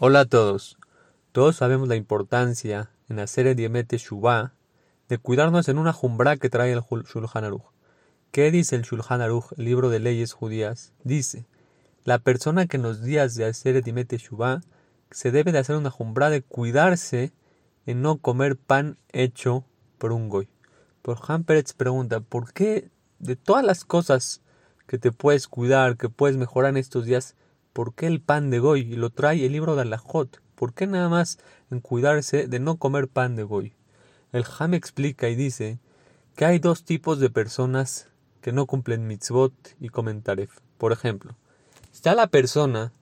Hola a todos. Todos sabemos la importancia en hacer el Diemete Shubá de cuidarnos en una jumbra que trae el Shulchan Aruch. ¿Qué dice el Shulchan Aruch, libro de leyes judías? Dice: La persona que en los días de hacer el Diemete Shubá se debe de hacer una jumbra de cuidarse en no comer pan hecho por un goy. Por Han Peretz pregunta: ¿por qué de todas las cosas que te puedes cuidar, que puedes mejorar en estos días, ¿Por qué el pan de Goy? Y lo trae el libro de Alajot. ¿Por qué nada más en cuidarse de no comer pan de Goy? El Ham explica y dice que hay dos tipos de personas que no cumplen mitzvot y comen taref. Por ejemplo, está la persona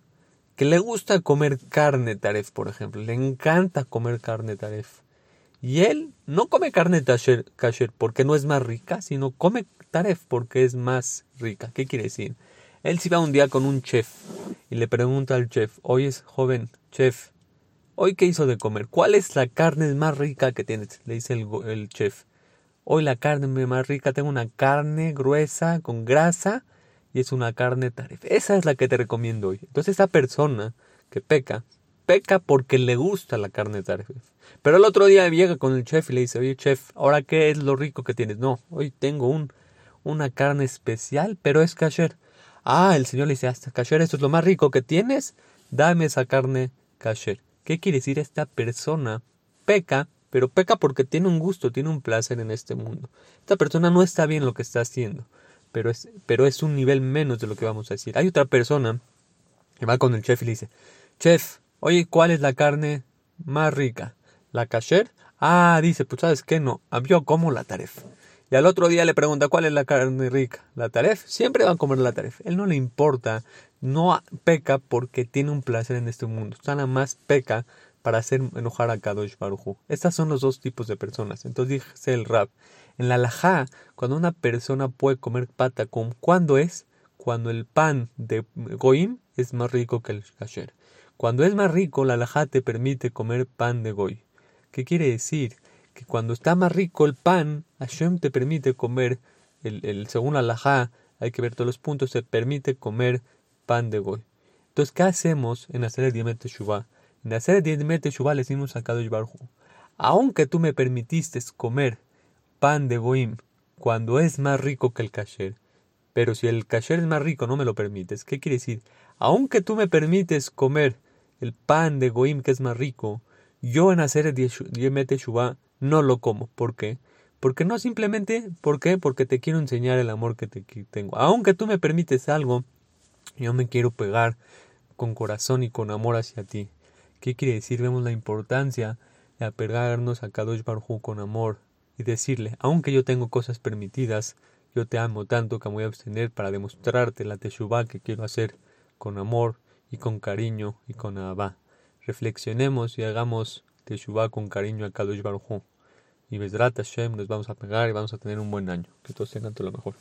que le gusta comer carne taref, por ejemplo, le encanta comer carne taref. Y él no come carne kasher porque no es más rica, sino come taref porque es más rica. ¿Qué quiere decir? Él se va un día con un chef y le pregunta al chef, oye joven chef, ¿hoy qué hizo de comer? ¿Cuál es la carne más rica que tienes? Le dice el, chef. Hoy la carne más rica, tengo una carne gruesa con grasa y es una carne taref. Esa es la que te recomiendo hoy. Entonces esa persona que peca, peca porque le gusta la carne taref. Pero el otro día llega con el chef y le dice, oye chef, ¿ahora qué es lo rico que tienes? No, hoy tengo un, una carne especial, pero es kasher. Ah, el Señor le dice, hasta esto es lo más rico que tienes, dame esa carne kasher. ¿Qué quiere decir? Esta persona peca, pero peca porque tiene un gusto, tiene un placer en este mundo. Esta persona no está bien lo que está haciendo, pero es, pero es un nivel menos de lo que vamos a decir. Hay otra persona que va con el chef y le dice, chef, oye, ¿cuál es la carne más rica? ¿La kasher? Ah, dice, pues sabes qué, no, yo como la taref. Y al otro día le pregunta cuál es la carne rica, la taref. Siempre van a comer la taref. Él no le importa, no peca porque tiene un placer en este mundo. Nada más peca para hacer enojar a Kadosh Baruchu. Estas son los dos tipos de personas. Entonces dice el rap. En la laja, cuando una persona puede comer pata con ¿cuándo es? Cuando el pan de goim es más rico que el kasher. Cuando es más rico, la laja te permite comer pan de goy. ¿Qué quiere decir? Que cuando está más rico el pan, Hashem te permite comer, el, el, según la hay que ver todos los puntos, se permite comer pan de goy. Entonces, ¿qué hacemos en hacer el Diemet Shuvah? En hacer el Diemet Shuvah le decimos a Kadosh Baruj aunque tú me permitiste comer pan de goim cuando es más rico que el kasher, pero si el kasher es más rico no me lo permites, ¿qué quiere decir? Aunque tú me permites comer el pan de goim que es más rico, yo en hacer el Diemet Shuvah no lo como. ¿Por qué? Porque no simplemente, ¿por qué? Porque te quiero enseñar el amor que te tengo. Aunque tú me permites algo, yo me quiero pegar con corazón y con amor hacia ti. ¿Qué quiere decir? Vemos la importancia de apegarnos a Kadosh Baruj con amor y decirle, aunque yo tengo cosas permitidas, yo te amo tanto que me voy a abstener para demostrarte la teshuvah que quiero hacer con amor y con cariño y con abba. Reflexionemos y hagamos teshuvah con cariño a Kadosh Baruj y Besrat Hashem nos vamos a pegar y vamos a tener un buen año. Que todos tengan todo lo mejor.